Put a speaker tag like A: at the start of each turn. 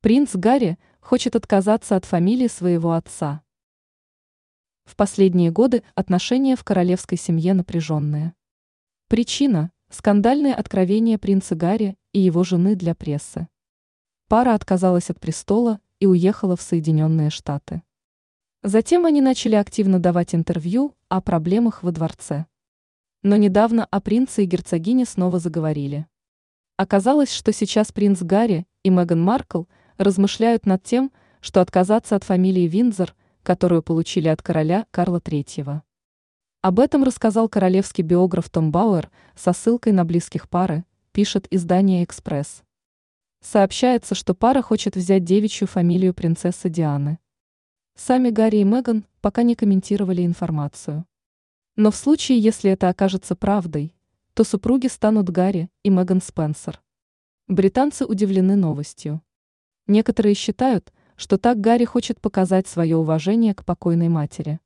A: Принц Гарри хочет отказаться от фамилии своего отца. В последние годы отношения в королевской семье напряженные. Причина – скандальные откровения принца Гарри и его жены для прессы. Пара отказалась от престола и уехала в Соединенные Штаты. Затем они начали активно давать интервью о проблемах во дворце. Но недавно о принце и герцогине снова заговорили. Оказалось, что сейчас принц Гарри и Меган Маркл размышляют над тем, что отказаться от фамилии Виндзор, которую получили от короля Карла III. Об этом рассказал королевский биограф Том Бауэр со ссылкой на близких пары, пишет издание «Экспресс». Сообщается, что пара хочет взять девичью фамилию принцессы Дианы. Сами Гарри и Меган пока не комментировали информацию. Но в случае, если это окажется правдой, то супруги станут Гарри и Меган Спенсер. Британцы удивлены новостью. Некоторые считают, что так Гарри хочет показать свое уважение к покойной матери.